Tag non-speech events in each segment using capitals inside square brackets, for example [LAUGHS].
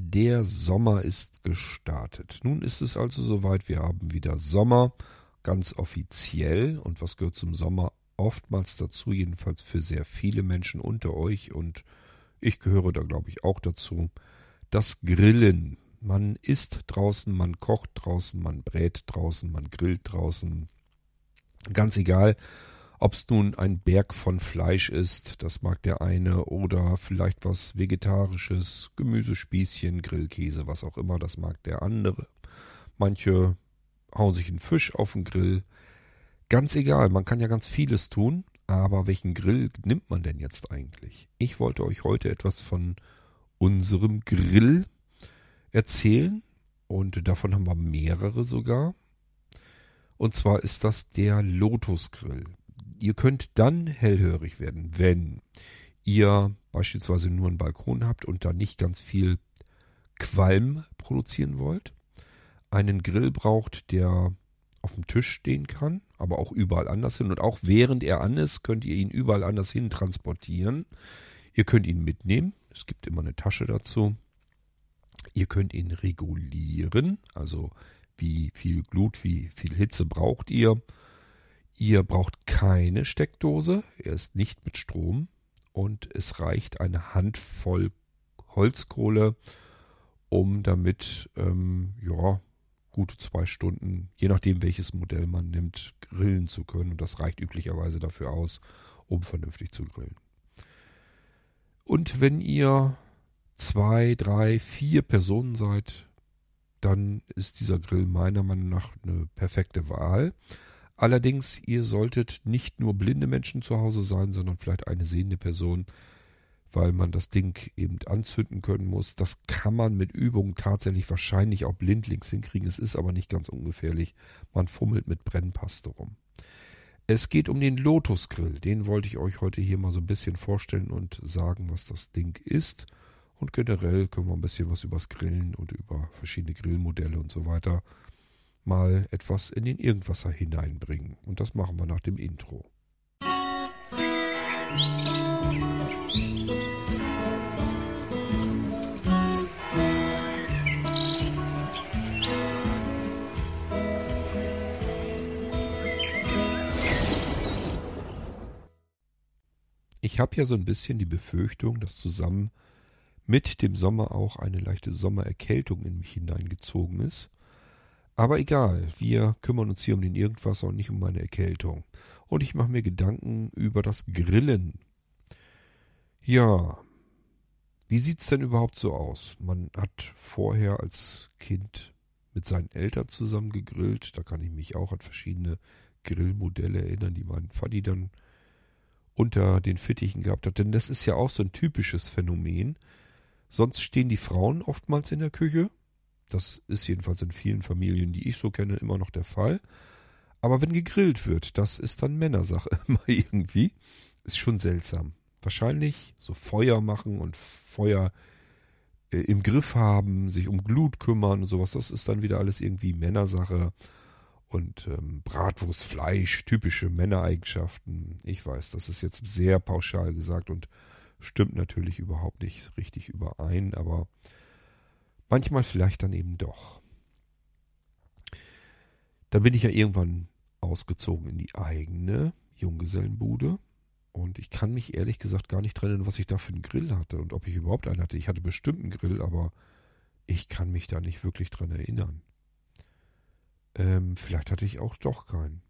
Der Sommer ist gestartet. Nun ist es also soweit, wir haben wieder Sommer, ganz offiziell. Und was gehört zum Sommer oftmals dazu, jedenfalls für sehr viele Menschen unter euch und ich gehöre da glaube ich auch dazu, das Grillen. Man isst draußen, man kocht draußen, man brät draußen, man grillt draußen. Ganz egal, ob es nun ein Berg von Fleisch ist, das mag der eine, oder vielleicht was Vegetarisches, Gemüsespießchen, Grillkäse, was auch immer, das mag der andere. Manche hauen sich einen Fisch auf den Grill. Ganz egal, man kann ja ganz vieles tun, aber welchen Grill nimmt man denn jetzt eigentlich? Ich wollte euch heute etwas von unserem Grill erzählen und davon haben wir mehrere sogar. Und zwar ist das der Lotus Grill ihr könnt dann hellhörig werden, wenn ihr beispielsweise nur einen Balkon habt und da nicht ganz viel Qualm produzieren wollt, einen Grill braucht, der auf dem Tisch stehen kann, aber auch überall anders hin. Und auch während er an ist, könnt ihr ihn überall anders hin transportieren. Ihr könnt ihn mitnehmen. Es gibt immer eine Tasche dazu. Ihr könnt ihn regulieren, also wie viel Glut, wie viel Hitze braucht ihr. Ihr braucht keine Steckdose, er ist nicht mit Strom und es reicht eine Handvoll Holzkohle, um damit ähm, ja gute zwei Stunden, je nachdem welches Modell man nimmt, grillen zu können. Und das reicht üblicherweise dafür aus, um vernünftig zu grillen. Und wenn ihr zwei, drei, vier Personen seid, dann ist dieser Grill meiner Meinung nach eine perfekte Wahl. Allerdings, ihr solltet nicht nur blinde Menschen zu Hause sein, sondern vielleicht eine sehende Person, weil man das Ding eben anzünden können muss. Das kann man mit Übungen tatsächlich wahrscheinlich auch blindlings hinkriegen. Es ist aber nicht ganz ungefährlich. Man fummelt mit Brennpaste rum. Es geht um den Lotus Grill. Den wollte ich euch heute hier mal so ein bisschen vorstellen und sagen, was das Ding ist. Und generell können wir ein bisschen was übers Grillen und über verschiedene Grillmodelle und so weiter mal etwas in den Irgendwasser hineinbringen. Und das machen wir nach dem Intro. Ich habe ja so ein bisschen die Befürchtung, dass zusammen mit dem Sommer auch eine leichte Sommererkältung in mich hineingezogen ist. Aber egal, wir kümmern uns hier um den Irgendwasser und nicht um meine Erkältung. Und ich mache mir Gedanken über das Grillen. Ja, wie sieht's denn überhaupt so aus? Man hat vorher als Kind mit seinen Eltern zusammen gegrillt. Da kann ich mich auch an verschiedene Grillmodelle erinnern, die mein Vati dann unter den Fittichen gehabt hat. Denn das ist ja auch so ein typisches Phänomen. Sonst stehen die Frauen oftmals in der Küche das ist jedenfalls in vielen Familien, die ich so kenne, immer noch der Fall. Aber wenn gegrillt wird, das ist dann Männersache [LAUGHS] immer irgendwie. Ist schon seltsam. Wahrscheinlich so Feuer machen und Feuer äh, im Griff haben, sich um Glut kümmern und sowas, das ist dann wieder alles irgendwie Männersache. Und ähm, Bratwurstfleisch, typische Männereigenschaften. Ich weiß, das ist jetzt sehr pauschal gesagt und stimmt natürlich überhaupt nicht richtig überein, aber Manchmal vielleicht dann eben doch. Dann bin ich ja irgendwann ausgezogen in die eigene Junggesellenbude. Und ich kann mich ehrlich gesagt gar nicht trennen, was ich da für einen Grill hatte und ob ich überhaupt einen hatte. Ich hatte bestimmt einen Grill, aber ich kann mich da nicht wirklich dran erinnern. Ähm, vielleicht hatte ich auch doch keinen.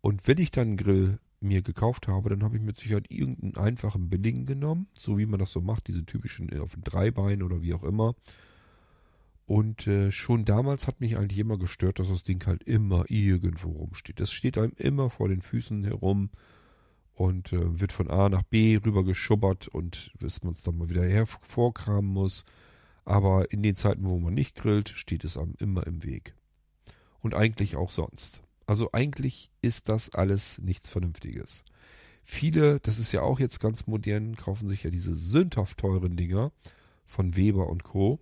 Und wenn ich dann einen Grill mir gekauft habe, dann habe ich mit Sicherheit irgendeinen einfachen billigen genommen, so wie man das so macht, diese typischen äh, auf drei Beinen oder wie auch immer. Und äh, schon damals hat mich eigentlich immer gestört, dass das Ding halt immer irgendwo rumsteht. Das steht einem immer vor den Füßen herum und äh, wird von A nach B rüber geschubbert und bis man es dann mal wieder hervorkramen muss. Aber in den Zeiten, wo man nicht grillt, steht es einem immer im Weg. Und eigentlich auch sonst. Also eigentlich ist das alles nichts Vernünftiges. Viele, das ist ja auch jetzt ganz modern, kaufen sich ja diese sündhaft teuren Dinger von Weber und Co.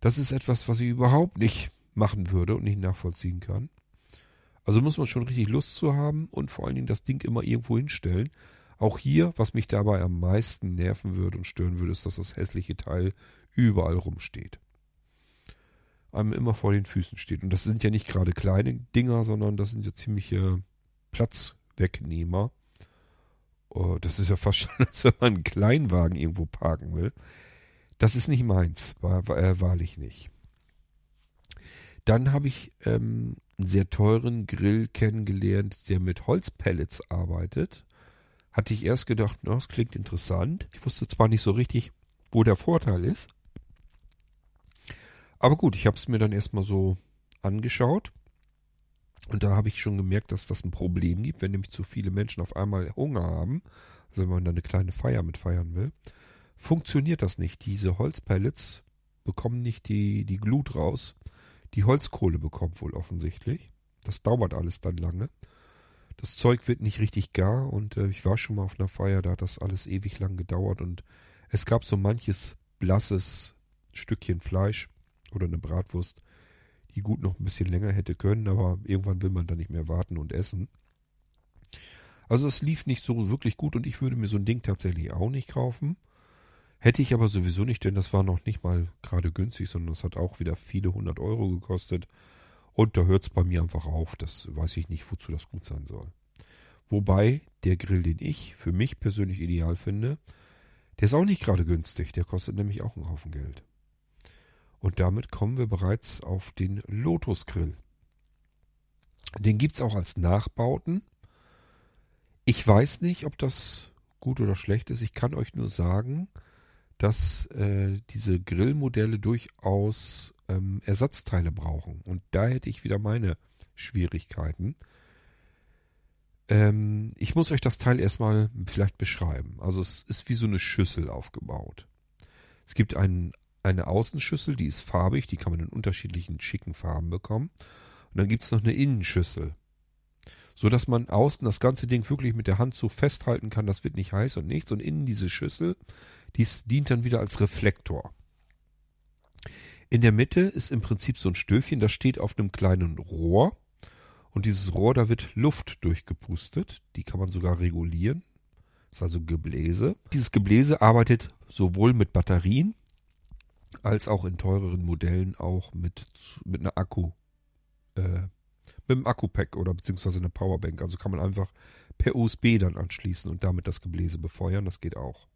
Das ist etwas, was ich überhaupt nicht machen würde und nicht nachvollziehen kann. Also muss man schon richtig Lust zu haben und vor allen Dingen das Ding immer irgendwo hinstellen. Auch hier, was mich dabei am meisten nerven würde und stören würde, ist, dass das hässliche Teil überall rumsteht. Einem immer vor den Füßen steht. Und das sind ja nicht gerade kleine Dinger, sondern das sind ja ziemliche Platzwegnehmer. Oh, das ist ja fast [LAUGHS] schon, als wenn man einen Kleinwagen irgendwo parken will. Das ist nicht meins, war, war, äh, wahrlich nicht. Dann habe ich ähm, einen sehr teuren Grill kennengelernt, der mit Holzpellets arbeitet. Hatte ich erst gedacht, na, das klingt interessant. Ich wusste zwar nicht so richtig, wo der Vorteil ist. Aber gut, ich habe es mir dann erstmal so angeschaut. Und da habe ich schon gemerkt, dass das ein Problem gibt, wenn nämlich zu viele Menschen auf einmal Hunger haben. Also wenn man da eine kleine Feier mit feiern will. Funktioniert das nicht. Diese Holzpellets bekommen nicht die, die Glut raus. Die Holzkohle bekommt wohl offensichtlich. Das dauert alles dann lange. Das Zeug wird nicht richtig gar und äh, ich war schon mal auf einer Feier, da hat das alles ewig lang gedauert und es gab so manches blasses Stückchen Fleisch oder eine Bratwurst, die gut noch ein bisschen länger hätte können, aber irgendwann will man dann nicht mehr warten und essen. Also es lief nicht so wirklich gut und ich würde mir so ein Ding tatsächlich auch nicht kaufen. Hätte ich aber sowieso nicht, denn das war noch nicht mal gerade günstig, sondern das hat auch wieder viele hundert Euro gekostet. Und da hört es bei mir einfach auf. Das weiß ich nicht, wozu das gut sein soll. Wobei der Grill, den ich für mich persönlich ideal finde, der ist auch nicht gerade günstig. Der kostet nämlich auch einen Haufen Geld. Und damit kommen wir bereits auf den Lotus Grill. Den gibt es auch als Nachbauten. Ich weiß nicht, ob das gut oder schlecht ist. Ich kann euch nur sagen, dass äh, diese Grillmodelle durchaus ähm, Ersatzteile brauchen. Und da hätte ich wieder meine Schwierigkeiten. Ähm, ich muss euch das Teil erstmal vielleicht beschreiben. Also es ist wie so eine Schüssel aufgebaut. Es gibt einen, eine Außenschüssel, die ist farbig, die kann man in unterschiedlichen schicken Farben bekommen. Und dann gibt es noch eine Innenschüssel. So dass man außen das ganze Ding wirklich mit der Hand so festhalten kann, das wird nicht heiß und nichts. Und innen diese Schüssel dies dient dann wieder als Reflektor. In der Mitte ist im Prinzip so ein Stöfchen, das steht auf einem kleinen Rohr. Und dieses Rohr, da wird Luft durchgepustet. Die kann man sogar regulieren. Das ist also Gebläse. Dieses Gebläse arbeitet sowohl mit Batterien als auch in teureren Modellen auch mit, mit einer Akku, äh, mit einem Akku-Pack oder beziehungsweise einer Powerbank. Also kann man einfach per USB dann anschließen und damit das Gebläse befeuern. Das geht auch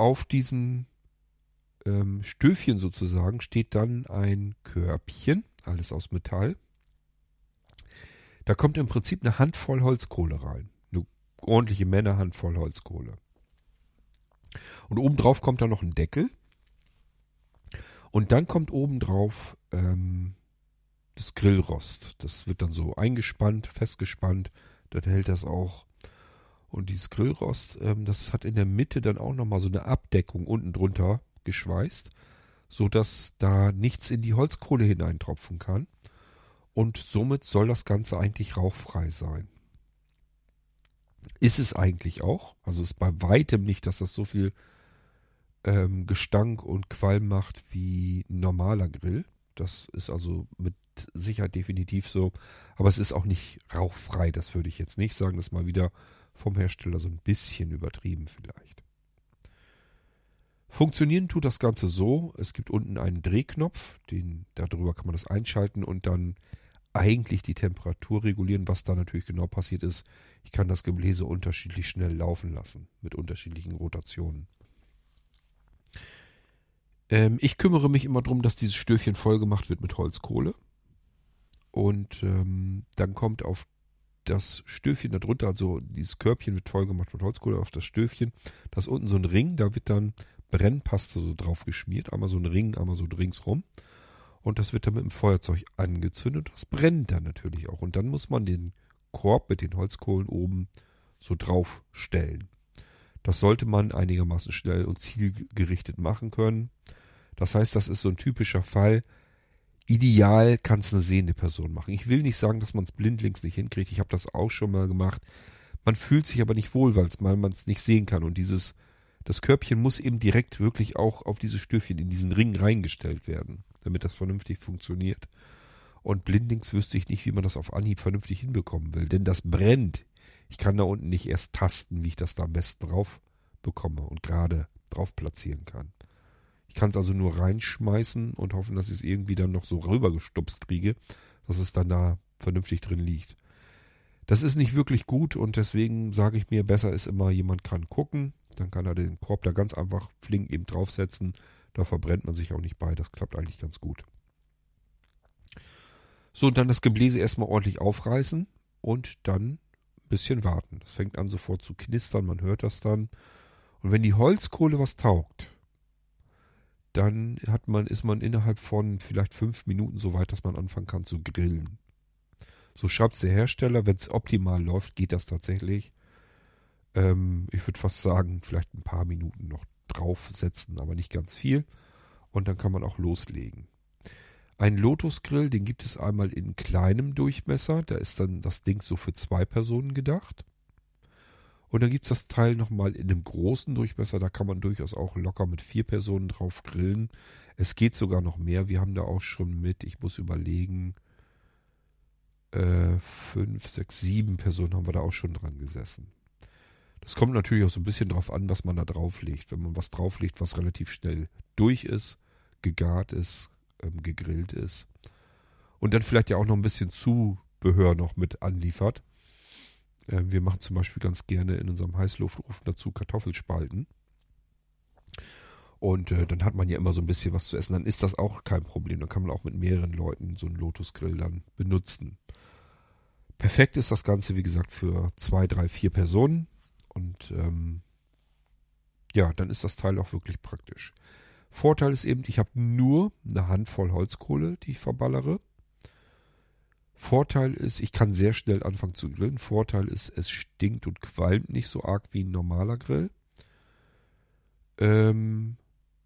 auf diesem ähm, Stöfchen sozusagen steht dann ein Körbchen, alles aus Metall. Da kommt im Prinzip eine Handvoll Holzkohle rein. Eine ordentliche Männerhandvoll Holzkohle. Und obendrauf kommt dann noch ein Deckel. Und dann kommt obendrauf ähm, das Grillrost. Das wird dann so eingespannt, festgespannt. Dann hält das auch und dieses Grillrost, ähm, das hat in der Mitte dann auch nochmal so eine Abdeckung unten drunter geschweißt, so dass da nichts in die Holzkohle hineintropfen kann. Und somit soll das Ganze eigentlich rauchfrei sein. Ist es eigentlich auch. Also ist bei weitem nicht, dass das so viel ähm, Gestank und Qualm macht wie normaler Grill. Das ist also mit Sicherheit definitiv so. Aber es ist auch nicht rauchfrei, das würde ich jetzt nicht sagen. Das ist mal wieder vom Hersteller so ein bisschen übertrieben vielleicht. Funktionieren tut das Ganze so, es gibt unten einen Drehknopf, den, darüber kann man das einschalten und dann eigentlich die Temperatur regulieren. Was da natürlich genau passiert ist, ich kann das Gebläse unterschiedlich schnell laufen lassen mit unterschiedlichen Rotationen. Ähm, ich kümmere mich immer darum, dass dieses Stöfchen vollgemacht wird mit Holzkohle. Und ähm, dann kommt auf das Stöfchen darunter, also dieses Körbchen wird voll gemacht mit Holzkohle auf das Stöfchen. Da ist unten so ein Ring, da wird dann Brennpaste so drauf geschmiert. Einmal so ein Ring, einmal so ringsrum. Und das wird dann mit dem Feuerzeug angezündet. Das brennt dann natürlich auch. Und dann muss man den Korb mit den Holzkohlen oben so drauf stellen. Das sollte man einigermaßen schnell und zielgerichtet machen können. Das heißt, das ist so ein typischer Fall, Ideal kann es eine sehende Person machen. Ich will nicht sagen, dass man es blindlings nicht hinkriegt. Ich habe das auch schon mal gemacht. Man fühlt sich aber nicht wohl, weil man es nicht sehen kann. Und dieses, das Körbchen muss eben direkt wirklich auch auf dieses Stöfchen in diesen Ring reingestellt werden, damit das vernünftig funktioniert. Und blindlings wüsste ich nicht, wie man das auf Anhieb vernünftig hinbekommen will. Denn das brennt Ich kann da unten nicht erst tasten, wie ich das da am besten drauf bekomme und gerade drauf platzieren kann. Ich kann es also nur reinschmeißen und hoffen, dass ich es irgendwie dann noch so rübergestupst kriege, dass es dann da vernünftig drin liegt. Das ist nicht wirklich gut und deswegen sage ich mir, besser ist immer, jemand kann gucken, dann kann er den Korb da ganz einfach flink eben draufsetzen. Da verbrennt man sich auch nicht bei. Das klappt eigentlich ganz gut. So, und dann das Gebläse erstmal ordentlich aufreißen und dann bisschen warten. Das fängt an sofort zu knistern, man hört das dann. Und wenn die Holzkohle was taugt, dann hat man, ist man innerhalb von vielleicht fünf Minuten so weit, dass man anfangen kann zu grillen. So schreibt der Hersteller, wenn es optimal läuft, geht das tatsächlich. Ähm, ich würde fast sagen, vielleicht ein paar Minuten noch draufsetzen, aber nicht ganz viel. Und dann kann man auch loslegen. Ein Lotus-Grill, den gibt es einmal in kleinem Durchmesser. Da ist dann das Ding so für zwei Personen gedacht. Und dann gibt es das Teil nochmal in einem großen Durchmesser. Da kann man durchaus auch locker mit vier Personen drauf grillen. Es geht sogar noch mehr. Wir haben da auch schon mit, ich muss überlegen, äh, fünf, sechs, sieben Personen haben wir da auch schon dran gesessen. Das kommt natürlich auch so ein bisschen drauf an, was man da drauflegt. Wenn man was drauflegt, was relativ schnell durch ist, gegart ist, ähm, gegrillt ist und dann vielleicht ja auch noch ein bisschen Zubehör noch mit anliefert. Ähm, wir machen zum Beispiel ganz gerne in unserem Heißluftofen dazu Kartoffelspalten. Und äh, dann hat man ja immer so ein bisschen was zu essen. Dann ist das auch kein Problem. Dann kann man auch mit mehreren Leuten so einen Lotusgrill dann benutzen. Perfekt ist das Ganze, wie gesagt, für zwei, drei, vier Personen. Und ähm, ja, dann ist das Teil auch wirklich praktisch. Vorteil ist eben, ich habe nur eine Handvoll Holzkohle, die ich verballere. Vorteil ist, ich kann sehr schnell anfangen zu grillen. Vorteil ist, es stinkt und qualmt nicht so arg wie ein normaler Grill. Ähm,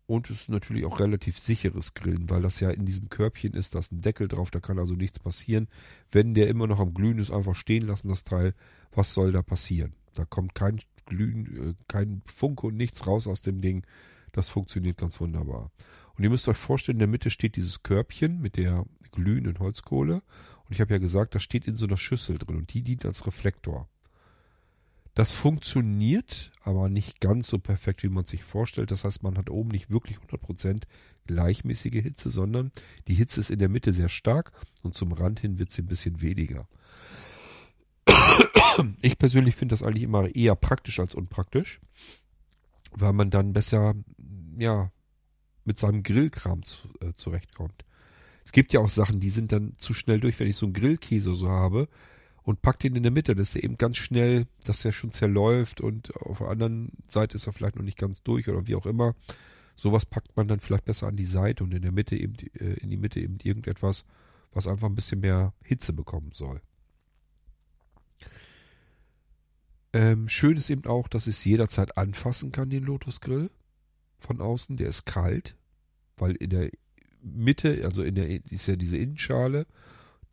und es ist natürlich auch relativ sicheres Grillen, weil das ja in diesem Körbchen ist, da ist ein Deckel drauf, da kann also nichts passieren. Wenn der immer noch am Glühen ist, einfach stehen lassen, das Teil. Was soll da passieren? Da kommt kein Glühen, äh, kein Funke und nichts raus aus dem Ding. Das funktioniert ganz wunderbar. Und ihr müsst euch vorstellen, in der Mitte steht dieses Körbchen mit der glühenden Holzkohle. Und ich habe ja gesagt, das steht in so einer Schüssel drin und die dient als Reflektor. Das funktioniert aber nicht ganz so perfekt, wie man sich vorstellt. Das heißt, man hat oben nicht wirklich 100% gleichmäßige Hitze, sondern die Hitze ist in der Mitte sehr stark und zum Rand hin wird sie ein bisschen weniger. Ich persönlich finde das eigentlich immer eher praktisch als unpraktisch, weil man dann besser, ja, mit seinem Grillkram zu, äh, zurechtkommt. Es gibt ja auch Sachen, die sind dann zu schnell durch, wenn ich so einen Grillkäse so habe, und packt ihn in der Mitte. Das ist eben ganz schnell, dass er schon zerläuft und auf der anderen Seite ist er vielleicht noch nicht ganz durch oder wie auch immer. Sowas packt man dann vielleicht besser an die Seite und in der Mitte eben, äh, in die Mitte eben irgendetwas, was einfach ein bisschen mehr Hitze bekommen soll. Ähm, schön ist eben auch, dass ich es jederzeit anfassen kann, den Lotus Grill von außen. Der ist kalt, weil in der Mitte, also in der ist ja diese Innenschale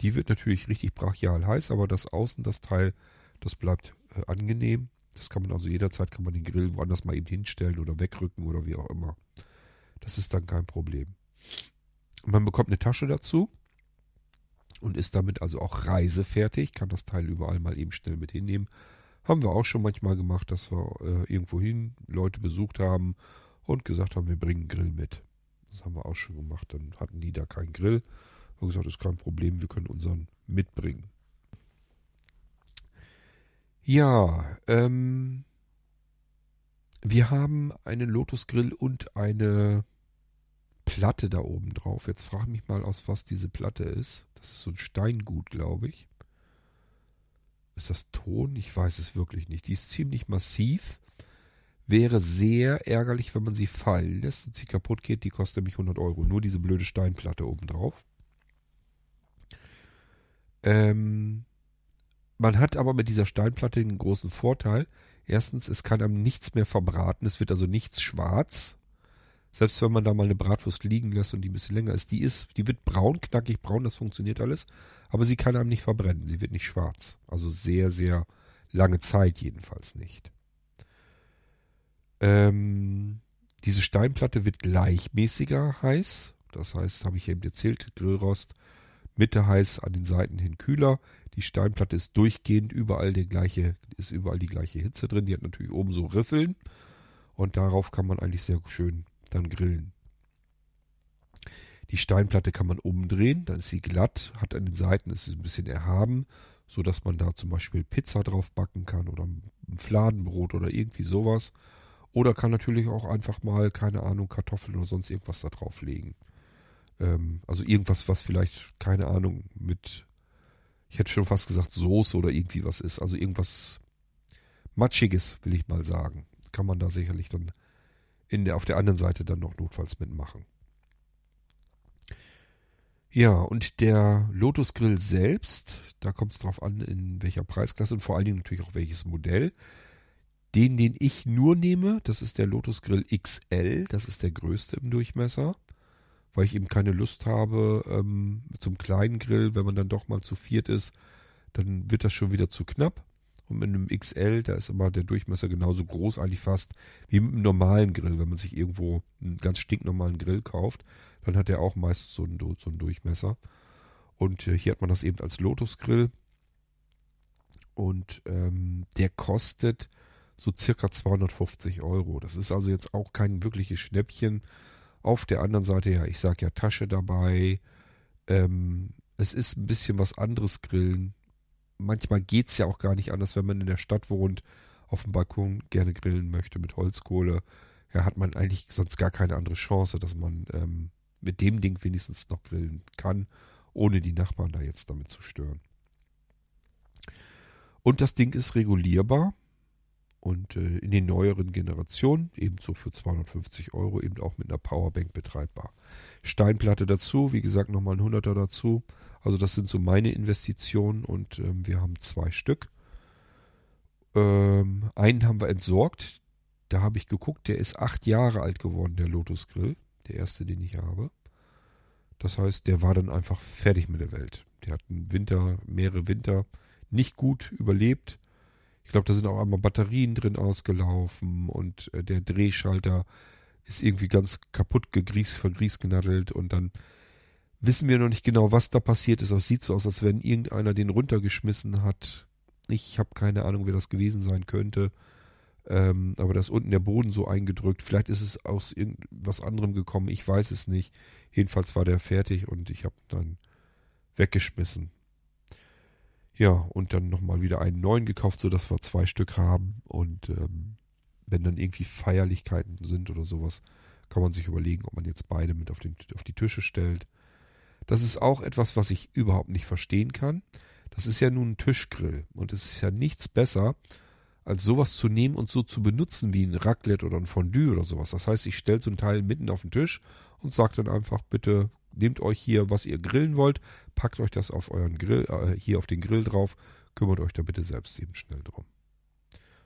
die wird natürlich richtig brachial heiß, aber das Außen, das Teil, das bleibt äh, angenehm. Das kann man also jederzeit, kann man den Grill woanders mal eben hinstellen oder wegrücken oder wie auch immer. Das ist dann kein Problem. Man bekommt eine Tasche dazu und ist damit also auch reisefertig, kann das Teil überall mal eben schnell mit hinnehmen. Haben wir auch schon manchmal gemacht, dass wir äh, irgendwo hin Leute besucht haben und gesagt haben, wir bringen Grill mit. Das haben wir auch schon gemacht. Dann hatten die da keinen Grill haben gesagt, ist kein Problem, wir können unseren mitbringen. Ja, ähm, wir haben einen Lotus Grill und eine Platte da oben drauf. Jetzt frage mich mal, aus was diese Platte ist. Das ist so ein Steingut, glaube ich. Ist das Ton? Ich weiß es wirklich nicht. Die ist ziemlich massiv. Wäre sehr ärgerlich, wenn man sie fallen lässt und sie kaputt geht. Die kostet nämlich 100 Euro. Nur diese blöde Steinplatte oben drauf. Ähm, man hat aber mit dieser Steinplatte einen großen Vorteil. Erstens, es kann einem nichts mehr verbraten, es wird also nichts schwarz. Selbst wenn man da mal eine Bratwurst liegen lässt und die ein bisschen länger ist, die ist, die wird braun, knackig braun, das funktioniert alles. Aber sie kann einem nicht verbrennen, sie wird nicht schwarz. Also sehr, sehr lange Zeit jedenfalls nicht. Ähm, diese Steinplatte wird gleichmäßiger heiß. Das heißt, habe ich eben erzählt, Grillrost Mitte heiß, an den Seiten hin kühler. Die Steinplatte ist durchgehend überall der gleiche, ist überall die gleiche Hitze drin. Die hat natürlich oben so Riffeln und darauf kann man eigentlich sehr schön dann grillen. Die Steinplatte kann man umdrehen, dann ist sie glatt, hat an den Seiten ist sie ein bisschen erhaben, so dass man da zum Beispiel Pizza drauf backen kann oder ein Fladenbrot oder irgendwie sowas. Oder kann natürlich auch einfach mal, keine Ahnung, Kartoffeln oder sonst irgendwas da drauflegen. Ähm, also irgendwas, was vielleicht, keine Ahnung, mit, ich hätte schon fast gesagt, Soße oder irgendwie was ist. Also irgendwas Matschiges, will ich mal sagen. Kann man da sicherlich dann in der, auf der anderen Seite dann noch notfalls mitmachen. Ja, und der Lotus Grill selbst, da kommt es drauf an, in welcher Preisklasse und vor allen Dingen natürlich auch welches Modell. Den, den ich nur nehme, das ist der Lotus Grill XL, das ist der größte im Durchmesser, weil ich eben keine Lust habe ähm, zum kleinen Grill, wenn man dann doch mal zu viert ist, dann wird das schon wieder zu knapp. Und mit einem XL, da ist immer der Durchmesser genauso groß eigentlich fast wie mit einem normalen Grill, wenn man sich irgendwo einen ganz stinknormalen Grill kauft dann hat er auch meist so einen, so einen Durchmesser. Und äh, hier hat man das eben als Lotus Grill. Und ähm, der kostet so circa 250 Euro. Das ist also jetzt auch kein wirkliches Schnäppchen. Auf der anderen Seite, ja, ich sage ja Tasche dabei. Ähm, es ist ein bisschen was anderes Grillen. Manchmal geht es ja auch gar nicht anders, wenn man in der Stadt wohnt, auf dem Balkon gerne grillen möchte mit Holzkohle. Ja, hat man eigentlich sonst gar keine andere Chance, dass man ähm, mit dem Ding wenigstens noch grillen kann, ohne die Nachbarn da jetzt damit zu stören. Und das Ding ist regulierbar und äh, in den neueren Generationen ebenso für 250 Euro eben auch mit einer Powerbank betreibbar. Steinplatte dazu, wie gesagt nochmal ein Hunderter dazu. Also das sind so meine Investitionen und ähm, wir haben zwei Stück. Ähm, einen haben wir entsorgt. Da habe ich geguckt, der ist acht Jahre alt geworden, der Lotus Grill der erste, den ich habe. Das heißt, der war dann einfach fertig mit der Welt. Der hat einen Winter, mehrere Winter nicht gut überlebt. Ich glaube, da sind auch einmal Batterien drin ausgelaufen und äh, der Drehschalter ist irgendwie ganz kaputt gegries, vergriesgenadelt und dann wissen wir noch nicht genau, was da passiert ist. Es sieht so aus, als wenn irgendeiner den runtergeschmissen hat. Ich habe keine Ahnung, wer das gewesen sein könnte. Ähm, aber da ist unten der Boden so eingedrückt. Vielleicht ist es aus irgendwas anderem gekommen. Ich weiß es nicht. Jedenfalls war der fertig und ich habe dann weggeschmissen. Ja, und dann nochmal wieder einen neuen gekauft, sodass wir zwei Stück haben. Und ähm, wenn dann irgendwie Feierlichkeiten sind oder sowas, kann man sich überlegen, ob man jetzt beide mit auf, den, auf die Tische stellt. Das ist auch etwas, was ich überhaupt nicht verstehen kann. Das ist ja nun ein Tischgrill und es ist ja nichts besser, als sowas zu nehmen und so zu benutzen wie ein Raclette oder ein Fondue oder sowas. Das heißt, ich stelle so ein Teil mitten auf den Tisch und sage dann einfach, bitte nehmt euch hier, was ihr grillen wollt, packt euch das auf euren Grill, äh, hier auf den Grill drauf, kümmert euch da bitte selbst eben schnell drum.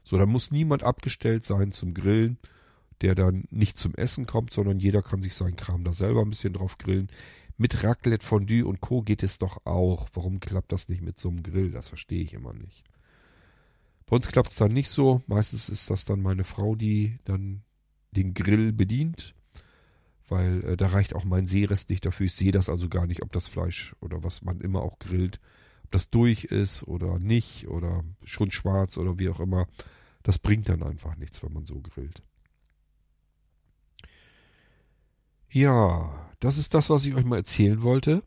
So, da muss niemand abgestellt sein zum Grillen, der dann nicht zum Essen kommt, sondern jeder kann sich seinen Kram da selber ein bisschen drauf grillen. Mit Raclette, Fondue und Co. geht es doch auch. Warum klappt das nicht mit so einem Grill? Das verstehe ich immer nicht. Bei uns klappt es dann nicht so. Meistens ist das dann meine Frau, die dann den Grill bedient, weil äh, da reicht auch mein Sehrest nicht dafür. Ich sehe das also gar nicht, ob das Fleisch oder was man immer auch grillt, ob das durch ist oder nicht oder schon schwarz oder wie auch immer. Das bringt dann einfach nichts, wenn man so grillt. Ja, das ist das, was ich euch mal erzählen wollte.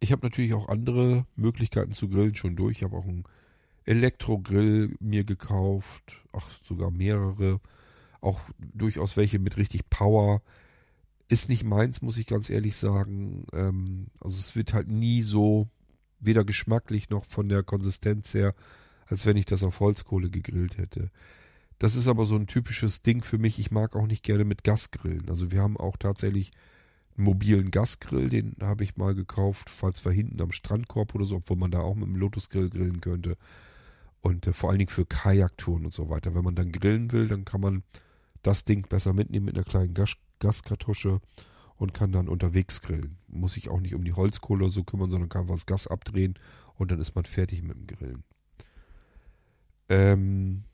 Ich habe natürlich auch andere Möglichkeiten zu grillen schon durch. Ich habe auch einen Elektrogrill mir gekauft, ach sogar mehrere, auch durchaus welche mit richtig Power. Ist nicht meins, muss ich ganz ehrlich sagen. Ähm, also es wird halt nie so, weder geschmacklich noch von der Konsistenz her, als wenn ich das auf Holzkohle gegrillt hätte. Das ist aber so ein typisches Ding für mich. Ich mag auch nicht gerne mit Gas grillen. Also wir haben auch tatsächlich einen mobilen Gasgrill, den habe ich mal gekauft, falls wir hinten am Strandkorb oder so, obwohl man da auch mit dem Lotusgrill grillen könnte. Und äh, vor allen Dingen für Kajaktouren und so weiter. Wenn man dann grillen will, dann kann man das Ding besser mitnehmen mit einer kleinen Gas Gaskartusche und kann dann unterwegs grillen. Muss sich auch nicht um die Holzkohle so kümmern, sondern kann was Gas abdrehen und dann ist man fertig mit dem Grillen. Ähm,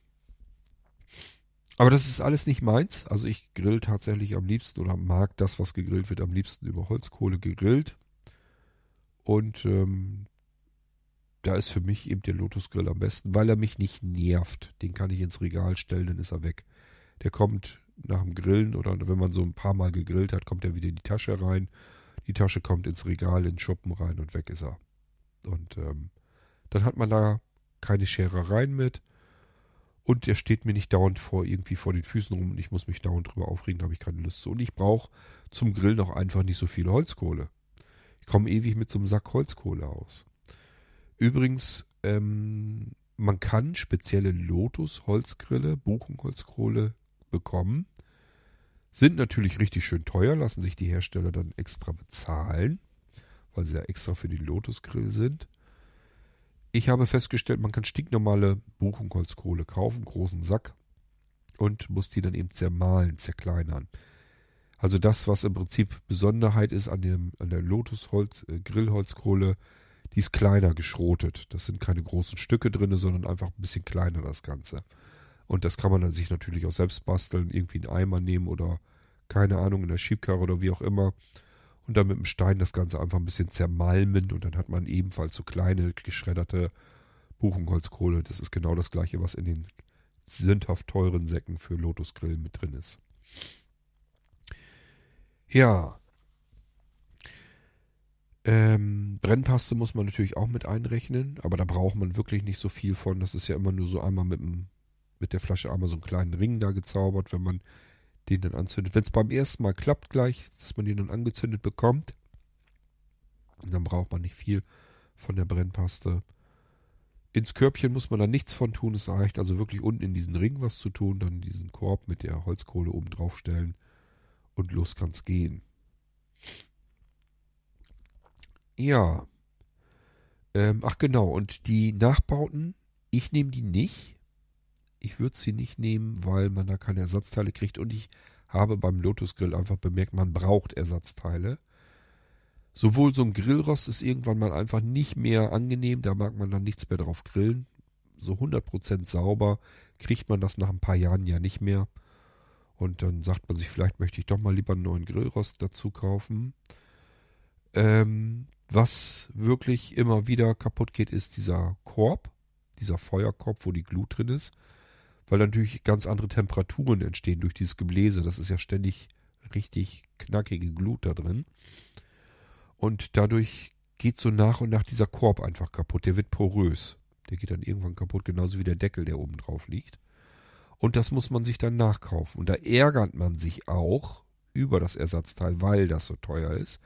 aber das ist alles nicht meins. Also ich grill tatsächlich am liebsten oder mag das, was gegrillt wird, am liebsten über Holzkohle gegrillt. Und ähm, da ist für mich eben der Lotus Grill am besten, weil er mich nicht nervt. Den kann ich ins Regal stellen, dann ist er weg. Der kommt nach dem Grillen oder wenn man so ein paar Mal gegrillt hat, kommt er wieder in die Tasche rein. Die Tasche kommt ins Regal, in den Schuppen rein und weg ist er. Und ähm, dann hat man da keine Scherereien mit. Und der steht mir nicht dauernd vor, irgendwie vor den Füßen rum und ich muss mich dauernd drüber aufregen, da habe ich keine Lust zu. Und ich brauche zum Grillen auch einfach nicht so viel Holzkohle. Ich komme ewig mit so einem Sack Holzkohle aus. Übrigens, ähm, man kann spezielle Lotus-Holzgrille, Buchenholzkohle bekommen. Sind natürlich richtig schön teuer, lassen sich die Hersteller dann extra bezahlen, weil sie ja extra für den Lotus-Grill sind. Ich habe festgestellt, man kann stinknormale Buchenholzkohle kaufen, großen Sack, und muss die dann eben zermahlen, zerkleinern. Also das, was im Prinzip Besonderheit ist an, dem, an der Lotusholz, äh, Grillholzkohle, die ist kleiner geschrotet. Das sind keine großen Stücke drin, sondern einfach ein bisschen kleiner das Ganze. Und das kann man dann sich natürlich auch selbst basteln, irgendwie einen Eimer nehmen oder keine Ahnung, in der Schiebkarre oder wie auch immer. Und dann mit dem Stein das Ganze einfach ein bisschen zermalmen und dann hat man ebenfalls so kleine geschredderte Buchenholzkohle. Das ist genau das gleiche, was in den sündhaft teuren Säcken für Lotusgrill mit drin ist. Ja. Ähm, Brennpaste muss man natürlich auch mit einrechnen, aber da braucht man wirklich nicht so viel von. Das ist ja immer nur so einmal mit, dem, mit der Flasche einmal so einen kleinen Ring da gezaubert, wenn man den dann anzündet. Wenn es beim ersten Mal klappt gleich, dass man den dann angezündet bekommt, dann braucht man nicht viel von der Brennpaste. Ins Körbchen muss man da nichts von tun. Es reicht also wirklich unten in diesen Ring was zu tun, dann diesen Korb mit der Holzkohle oben drauf stellen und los kann's gehen. Ja. Ähm, ach genau, und die Nachbauten, ich nehme die nicht. Ich würde sie nicht nehmen, weil man da keine Ersatzteile kriegt. Und ich habe beim Lotus Grill einfach bemerkt, man braucht Ersatzteile. Sowohl so ein Grillrost ist irgendwann mal einfach nicht mehr angenehm, da mag man dann nichts mehr drauf grillen. So 100% sauber kriegt man das nach ein paar Jahren ja nicht mehr. Und dann sagt man sich, vielleicht möchte ich doch mal lieber einen neuen Grillrost dazu kaufen. Ähm, was wirklich immer wieder kaputt geht, ist dieser Korb, dieser Feuerkorb, wo die Glut drin ist. Weil natürlich ganz andere Temperaturen entstehen durch dieses Gebläse. Das ist ja ständig richtig knackige Glut da drin. Und dadurch geht so nach und nach dieser Korb einfach kaputt. Der wird porös. Der geht dann irgendwann kaputt, genauso wie der Deckel, der oben drauf liegt. Und das muss man sich dann nachkaufen. Und da ärgert man sich auch über das Ersatzteil, weil das so teuer ist.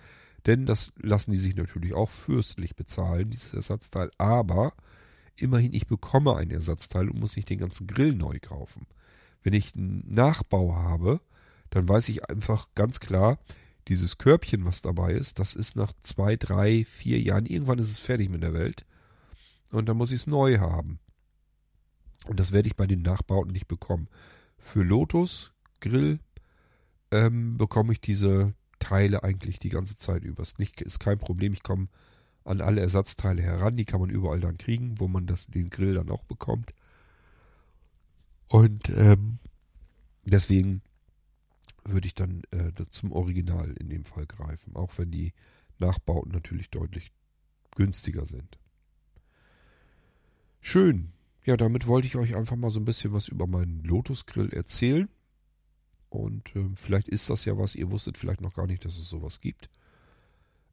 Denn das lassen die sich natürlich auch fürstlich bezahlen, dieses Ersatzteil. Aber immerhin, ich bekomme ein Ersatzteil und muss nicht den ganzen Grill neu kaufen. Wenn ich einen Nachbau habe, dann weiß ich einfach ganz klar, dieses Körbchen, was dabei ist, das ist nach zwei, drei, vier Jahren, irgendwann ist es fertig mit der Welt. Und dann muss ich es neu haben. Und das werde ich bei den Nachbauten nicht bekommen. Für Lotus Grill ähm, bekomme ich diese Teile eigentlich die ganze Zeit über. Nicht, ist kein Problem. Ich komme an alle Ersatzteile heran. Die kann man überall dann kriegen, wo man das, den Grill dann auch bekommt. Und ähm, deswegen würde ich dann äh, zum Original in dem Fall greifen, auch wenn die Nachbauten natürlich deutlich günstiger sind. Schön. Ja, damit wollte ich euch einfach mal so ein bisschen was über meinen Lotus Grill erzählen. Und äh, vielleicht ist das ja was, ihr wusstet vielleicht noch gar nicht, dass es sowas gibt.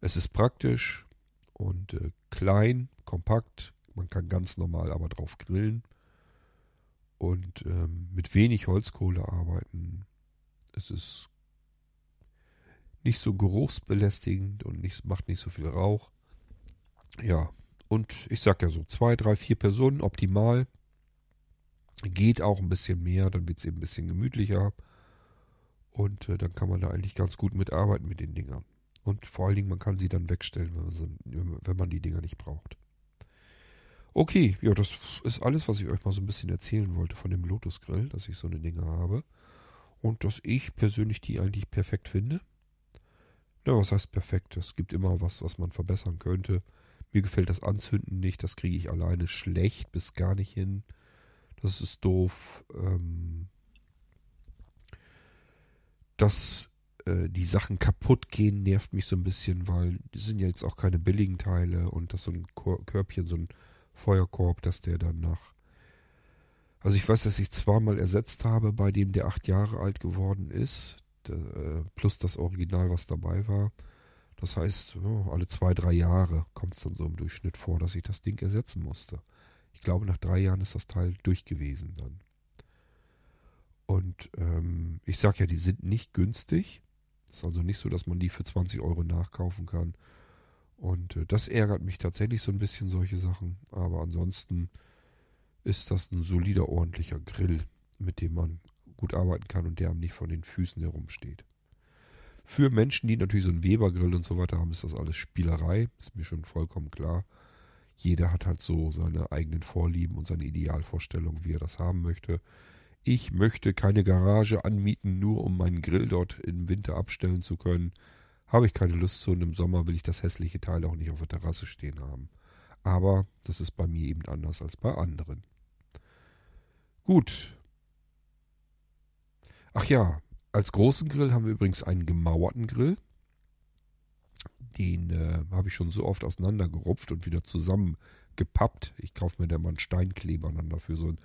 Es ist praktisch und äh, klein, kompakt. Man kann ganz normal aber drauf grillen. Und ähm, mit wenig Holzkohle arbeiten. Es ist nicht so geruchsbelästigend und nicht, macht nicht so viel Rauch. Ja, und ich sag ja so, zwei, drei, vier Personen optimal. Geht auch ein bisschen mehr, dann wird es eben ein bisschen gemütlicher. Und äh, dann kann man da eigentlich ganz gut mitarbeiten mit den Dingern. Und vor allen Dingen, man kann sie dann wegstellen, wenn man, sie, wenn man die Dinger nicht braucht. Okay, ja, das ist alles, was ich euch mal so ein bisschen erzählen wollte von dem Lotus Grill, dass ich so eine Dinge habe. Und dass ich persönlich die eigentlich perfekt finde. Na, was heißt perfekt? Es gibt immer was, was man verbessern könnte. Mir gefällt das Anzünden nicht, das kriege ich alleine schlecht bis gar nicht hin. Das ist doof. Ähm, dass äh, die Sachen kaputt gehen, nervt mich so ein bisschen, weil die sind ja jetzt auch keine billigen Teile und dass so ein Körbchen, so ein Feuerkorb, dass der dann nach. Also ich weiß, dass ich zweimal ersetzt habe, bei dem der acht Jahre alt geworden ist, äh, plus das Original, was dabei war. Das heißt, alle zwei, drei Jahre kommt es dann so im Durchschnitt vor, dass ich das Ding ersetzen musste. Ich glaube, nach drei Jahren ist das Teil durch gewesen dann. Und ähm, ich sage ja, die sind nicht günstig. Ist also nicht so, dass man die für 20 Euro nachkaufen kann. Und äh, das ärgert mich tatsächlich so ein bisschen, solche Sachen. Aber ansonsten ist das ein solider, ordentlicher Grill, mit dem man gut arbeiten kann und der einem nicht von den Füßen herumsteht. Für Menschen, die natürlich so einen Weber-Grill und so weiter haben, ist das alles Spielerei. Ist mir schon vollkommen klar. Jeder hat halt so seine eigenen Vorlieben und seine Idealvorstellungen, wie er das haben möchte. Ich möchte keine Garage anmieten, nur um meinen Grill dort im Winter abstellen zu können. Habe ich keine Lust zu und im Sommer will ich das hässliche Teil auch nicht auf der Terrasse stehen haben. Aber das ist bei mir eben anders als bei anderen. Gut. Ach ja, als großen Grill haben wir übrigens einen gemauerten Grill. Den äh, habe ich schon so oft auseinandergerupft und wieder zusammengepappt. Ich kaufe mir da mal einen Steinkleber dann dafür, so einen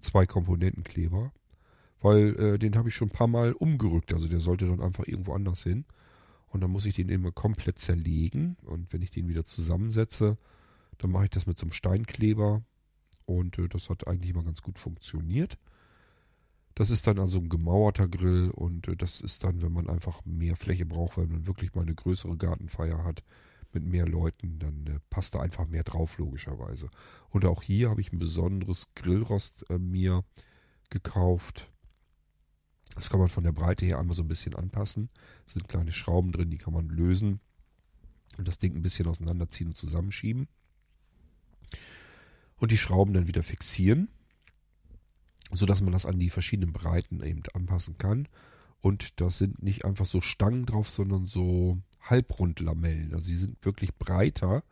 Zwei-Komponenten-Kleber. Weil äh, den habe ich schon ein paar Mal umgerückt. Also der sollte dann einfach irgendwo anders hin. Und dann muss ich den immer komplett zerlegen. Und wenn ich den wieder zusammensetze, dann mache ich das mit so einem Steinkleber. Und äh, das hat eigentlich immer ganz gut funktioniert. Das ist dann also ein gemauerter Grill und äh, das ist dann, wenn man einfach mehr Fläche braucht, weil man wirklich mal eine größere Gartenfeier hat mit mehr Leuten, dann äh, passt da einfach mehr drauf, logischerweise. Und auch hier habe ich ein besonderes Grillrost äh, mir gekauft. Das kann man von der Breite her einmal so ein bisschen anpassen. Es sind kleine Schrauben drin, die kann man lösen und das Ding ein bisschen auseinanderziehen und zusammenschieben. Und die Schrauben dann wieder fixieren, sodass man das an die verschiedenen Breiten eben anpassen kann. Und das sind nicht einfach so Stangen drauf, sondern so Halbrundlamellen. Also sie sind wirklich breiter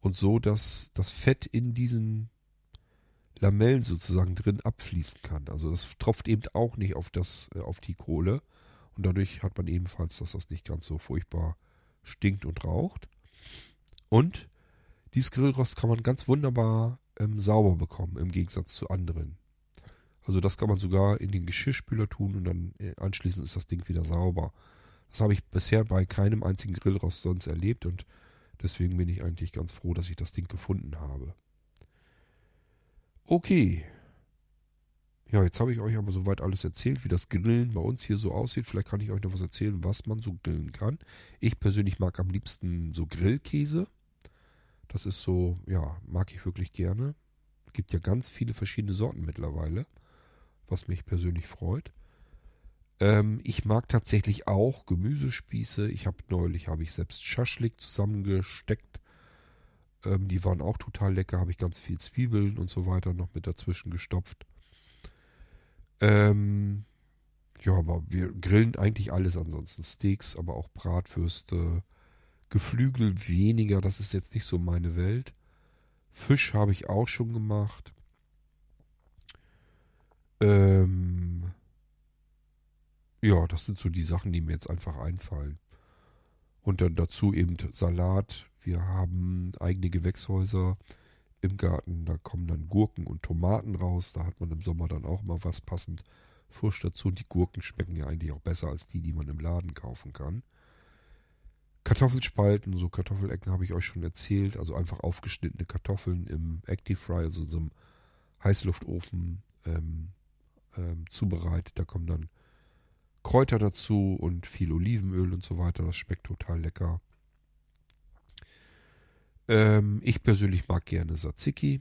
und so, dass das Fett in diesen Lamellen sozusagen drin abfließen kann. Also das tropft eben auch nicht auf das, äh, auf die Kohle. Und dadurch hat man ebenfalls, dass das nicht ganz so furchtbar stinkt und raucht. Und dieses Grillrost kann man ganz wunderbar ähm, sauber bekommen, im Gegensatz zu anderen. Also das kann man sogar in den Geschirrspüler tun und dann äh, anschließend ist das Ding wieder sauber. Das habe ich bisher bei keinem einzigen Grillrost sonst erlebt und deswegen bin ich eigentlich ganz froh, dass ich das Ding gefunden habe. Okay. Ja, jetzt habe ich euch aber soweit alles erzählt, wie das Grillen bei uns hier so aussieht. Vielleicht kann ich euch noch was erzählen, was man so grillen kann. Ich persönlich mag am liebsten so Grillkäse. Das ist so, ja, mag ich wirklich gerne. Es gibt ja ganz viele verschiedene Sorten mittlerweile, was mich persönlich freut. Ähm, ich mag tatsächlich auch Gemüsespieße. Ich habe neulich, habe ich selbst Schaschlik zusammengesteckt ähm, die waren auch total lecker. Habe ich ganz viel Zwiebeln und so weiter noch mit dazwischen gestopft. Ähm, ja, aber wir grillen eigentlich alles ansonsten. Steaks, aber auch Bratwürste. Geflügel weniger, das ist jetzt nicht so meine Welt. Fisch habe ich auch schon gemacht. Ähm, ja, das sind so die Sachen, die mir jetzt einfach einfallen. Und dann dazu eben Salat, wir haben eigene Gewächshäuser im Garten. Da kommen dann Gurken und Tomaten raus. Da hat man im Sommer dann auch mal was passend frisch dazu. Und die Gurken schmecken ja eigentlich auch besser als die, die man im Laden kaufen kann. Kartoffelspalten, so Kartoffelecken habe ich euch schon erzählt. Also einfach aufgeschnittene Kartoffeln im Active Fry, also in so einem Heißluftofen ähm, ähm, zubereitet. Da kommen dann Kräuter dazu und viel Olivenöl und so weiter. Das schmeckt total lecker. Ähm, ich persönlich mag gerne Tzatziki.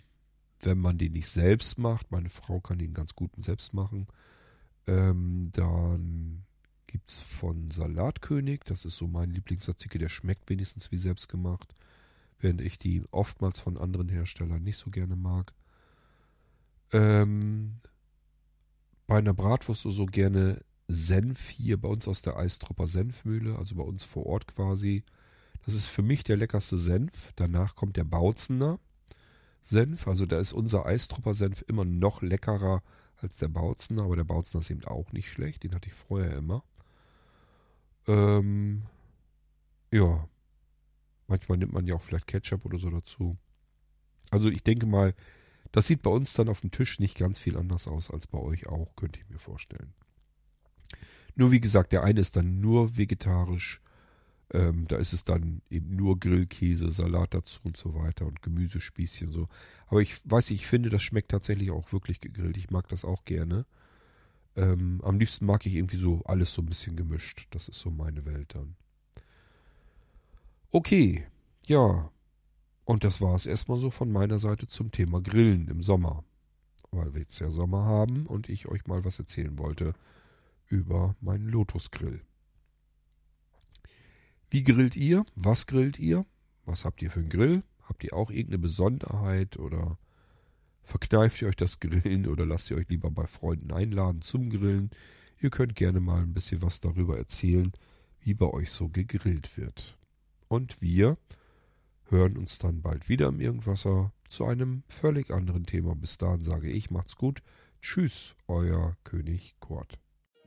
Wenn man den nicht selbst macht, meine Frau kann den ganz gut selbst machen, ähm, dann gibt es von Salatkönig, das ist so mein Lieblings-Tzatziki, der schmeckt wenigstens wie selbst gemacht, während ich die oftmals von anderen Herstellern nicht so gerne mag. Ähm, bei einer Bratwurst so gerne Senf hier bei uns aus der Eistropper Senfmühle, also bei uns vor Ort quasi. Das ist für mich der leckerste Senf. Danach kommt der Bautzener Senf. Also da ist unser Eistrupper Senf immer noch leckerer als der Bautzener. Aber der Bautzener ist eben auch nicht schlecht. Den hatte ich vorher immer. Ähm, ja. Manchmal nimmt man ja auch vielleicht Ketchup oder so dazu. Also ich denke mal, das sieht bei uns dann auf dem Tisch nicht ganz viel anders aus als bei euch auch, könnte ich mir vorstellen. Nur wie gesagt, der eine ist dann nur vegetarisch. Ähm, da ist es dann eben nur Grillkäse, Salat dazu und so weiter und Gemüsespießchen so. Aber ich weiß nicht, ich finde, das schmeckt tatsächlich auch wirklich gegrillt. Ich mag das auch gerne. Ähm, am liebsten mag ich irgendwie so alles so ein bisschen gemischt. Das ist so meine Welt dann. Okay, ja. Und das war es erstmal so von meiner Seite zum Thema Grillen im Sommer. Weil wir jetzt ja Sommer haben und ich euch mal was erzählen wollte über meinen Lotusgrill. Wie grillt ihr? Was grillt ihr? Was habt ihr für einen Grill? Habt ihr auch irgendeine Besonderheit oder verkneift ihr euch das Grillen oder lasst ihr euch lieber bei Freunden einladen zum Grillen? Ihr könnt gerne mal ein bisschen was darüber erzählen, wie bei euch so gegrillt wird. Und wir hören uns dann bald wieder im Irgendwasser zu einem völlig anderen Thema. Bis dahin sage ich, macht's gut. Tschüss, euer König Kurt.